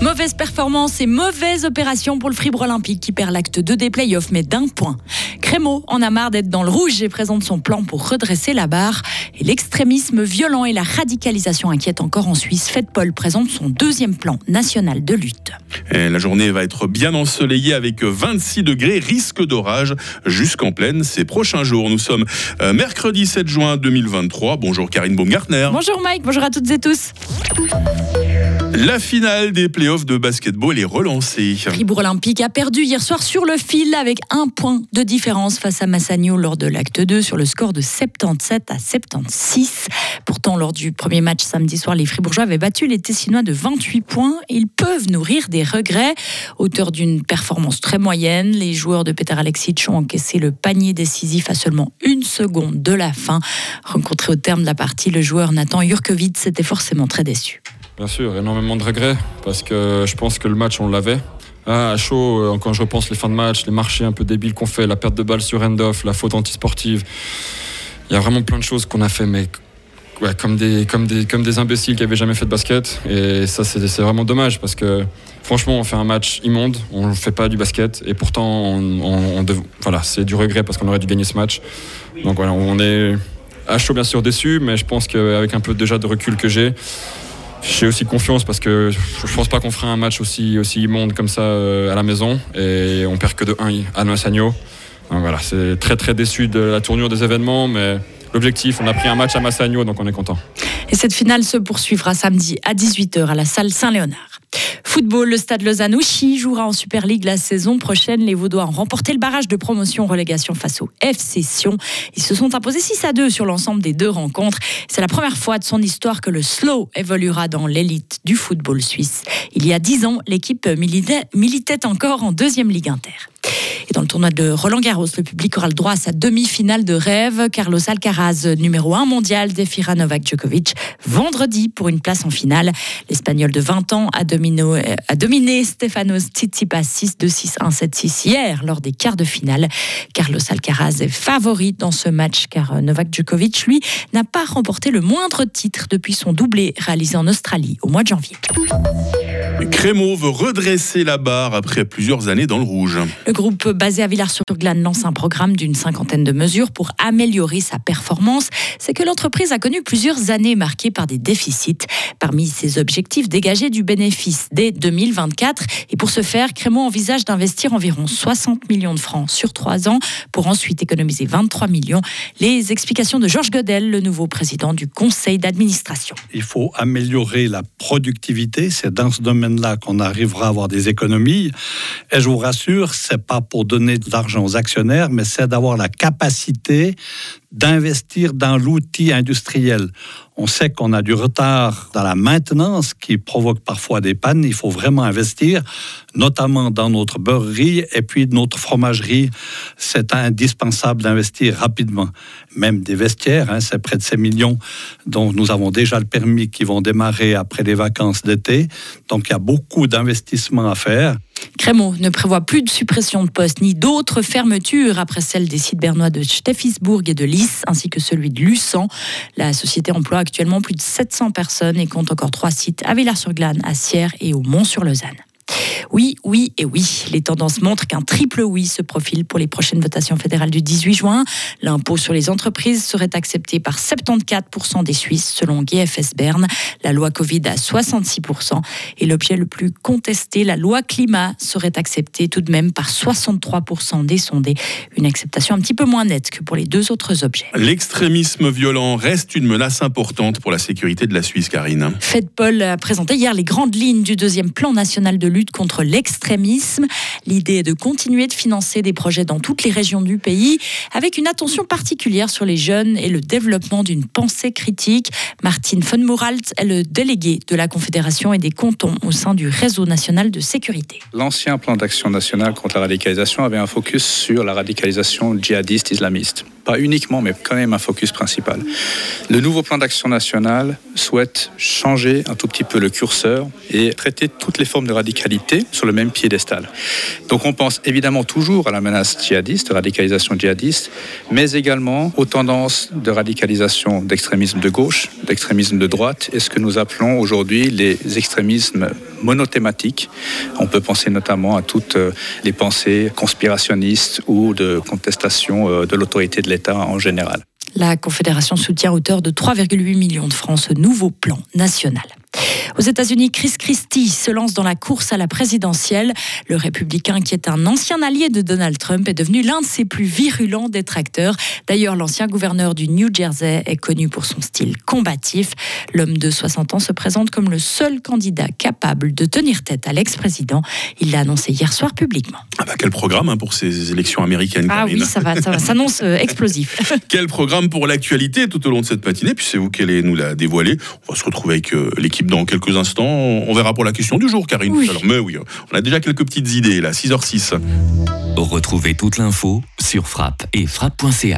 Mauvaise performance et mauvaise opération pour le Fribourg Olympique qui perd l'acte 2 des playoffs, mais d'un point. Crémeau en a marre d'être dans le rouge et présente son plan pour redresser la barre. Et l'extrémisme violent et la radicalisation inquiètent encore en Suisse. Paul présente son deuxième plan national de lutte. La journée va être bien ensoleillée avec 26 degrés, risque d'orage jusqu'en pleine ces prochains jours. Nous sommes euh, mercredi 7 juin 2023. Bonjour Karine Baumgartner. Bonjour Mike, bonjour à toutes et tous. La finale des playoffs de basketball est relancée. Fribourg Olympique a perdu hier soir sur le fil avec un point de différence face à Massagno lors de l'acte 2 sur le score de 77 à 76. Pourtant, lors du premier match samedi soir, les Fribourgeois avaient battu les Tessinois de 28 points. Ils peuvent nourrir des regrets. Auteur d'une performance très moyenne, les joueurs de Peter Alexic ont encaissé le panier décisif à seulement une seconde de la fin. Rencontré au terme de la partie, le joueur Nathan Jurkovic était forcément très déçu. Bien sûr, énormément de regrets parce que je pense que le match, on l'avait. Ah, à chaud, euh, quand je repense les fins de match, les marchés un peu débiles qu'on fait, la perte de balle sur end-off, la faute antisportive, il y a vraiment plein de choses qu'on a fait, mais comme, des, comme, des, comme des imbéciles qui n'avaient jamais fait de basket. Et ça, c'est vraiment dommage parce que franchement, on fait un match immonde, on ne fait pas du basket, et pourtant, on, voilà, c'est du regret parce qu'on aurait dû gagner ce match. Donc voilà, on est à chaud, bien sûr, déçu, mais je pense qu'avec un peu déjà de recul que j'ai, j'ai aussi confiance parce que je pense pas qu'on fera un match aussi, immonde comme ça euh, à la maison et on perd que de 1 à Massagno. Donc voilà, c'est très très déçu de la tournure des événements, mais l'objectif, on a pris un match à Massagno, donc on est content. Et cette finale se poursuivra samedi à 18h à la salle Saint-Léonard. Football, le stade Lausanne-Ouchy jouera en Super League la saison prochaine. Les Vaudois ont remporté le barrage de promotion-relégation face au FC Sion. Ils se sont imposés 6 à 2 sur l'ensemble des deux rencontres. C'est la première fois de son histoire que le slow évoluera dans l'élite du football suisse. Il y a 10 ans, l'équipe militait encore en deuxième Ligue inter. Et dans le tournoi de Roland Garros, le public aura le droit à sa demi-finale de rêve. Carlos Alcaraz, numéro 1 mondial, défiera Novak Djokovic vendredi pour une place en finale. L'Espagnol de 20 ans a dominé, a dominé Stefanos Tsitsipas 6-2, 6-1, 7-6 hier lors des quarts de finale. Carlos Alcaraz est favori dans ce match car Novak Djokovic, lui, n'a pas remporté le moindre titre depuis son doublé réalisé en Australie au mois de janvier. Crémeau veut redresser la barre après plusieurs années dans le rouge. Le groupe basé à Villars-sur-Glane lance un programme d'une cinquantaine de mesures pour améliorer sa performance. C'est que l'entreprise a connu plusieurs années marquées par des déficits. Parmi ses objectifs, dégager du bénéfice dès 2024. Et pour ce faire, Crémeau envisage d'investir environ 60 millions de francs sur trois ans pour ensuite économiser 23 millions. Les explications de Georges Godel, le nouveau président du conseil d'administration. Il faut améliorer la productivité. C'est dans ce domaine là qu'on arrivera à avoir des économies. Et je vous rassure, c'est pas pour donner de l'argent aux actionnaires, mais c'est d'avoir la capacité d'investir dans l'outil industriel. On sait qu'on a du retard dans la maintenance qui provoque parfois des pannes. Il faut vraiment investir, notamment dans notre beurrerie et puis notre fromagerie. C'est indispensable d'investir rapidement. Même des vestiaires, hein, c'est près de 6 millions dont nous avons déjà le permis qui vont démarrer après les vacances d'été. Donc il y a beaucoup d'investissements à faire. Crémeau ne prévoit plus de suppression de postes ni d'autres fermetures après celle des sites bernois de Steffisbourg et de Lys, ainsi que celui de Luçon. La société emploie actuellement plus de 700 personnes et compte encore trois sites à Villars-sur-Glane, à Sierre et au Mont-sur-Lausanne. Oui, oui et oui. Les tendances montrent qu'un triple oui se profile pour les prochaines votations fédérales du 18 juin. L'impôt sur les entreprises serait accepté par 74% des Suisses selon GFS Berne, la loi Covid à 66%. Et l'objet le plus contesté, la loi climat, serait accepté tout de même par 63% des sondés. Une acceptation un petit peu moins nette que pour les deux autres objets. L'extrémisme violent reste une menace importante pour la sécurité de la Suisse, Karine. Fed Paul a présenté hier les grandes lignes du deuxième plan national de lutte contre l'extrémisme. L'idée est de continuer de financer des projets dans toutes les régions du pays, avec une attention particulière sur les jeunes et le développement d'une pensée critique. Martine von Moralt est le délégué de la Confédération et des cantons au sein du réseau national de sécurité. L'ancien plan d'action national contre la radicalisation avait un focus sur la radicalisation djihadiste islamiste. Pas uniquement, mais quand même un focus principal. Le nouveau plan d'action national souhaite changer un tout petit peu le curseur et traiter toutes les formes de radicalité sur le même piédestal. Donc on pense évidemment toujours à la menace djihadiste, radicalisation djihadiste, mais également aux tendances de radicalisation d'extrémisme de gauche, d'extrémisme de droite, et ce que nous appelons aujourd'hui les extrémismes monothématiques. On peut penser notamment à toutes euh, les pensées conspirationnistes ou de contestation euh, de l'autorité de l'État La Confédération soutient à hauteur de 3,8 millions de francs ce nouveau plan national. Aux États-Unis, Chris Christie se lance dans la course à la présidentielle. Le républicain, qui est un ancien allié de Donald Trump, est devenu l'un de ses plus virulents détracteurs. D'ailleurs, l'ancien gouverneur du New Jersey est connu pour son style combatif. L'homme de 60 ans se présente comme le seul candidat capable de tenir tête à l'ex-président. Il l'a annoncé hier soir publiquement. Ah bah quel programme hein, pour ces élections américaines Ah oui, ça va, ça va s'annonce euh, explosif. quel programme pour l'actualité tout au long de cette matinée Puis c'est vous qui allez nous la dévoiler. On va se retrouver avec euh, l'équipe dans quelques instants. On verra pour la question du jour, Karine. Oui. Alors, mais oui, on a déjà quelques petites idées là. 6h06. Retrouvez toute l'info sur frappe et frappe.ch.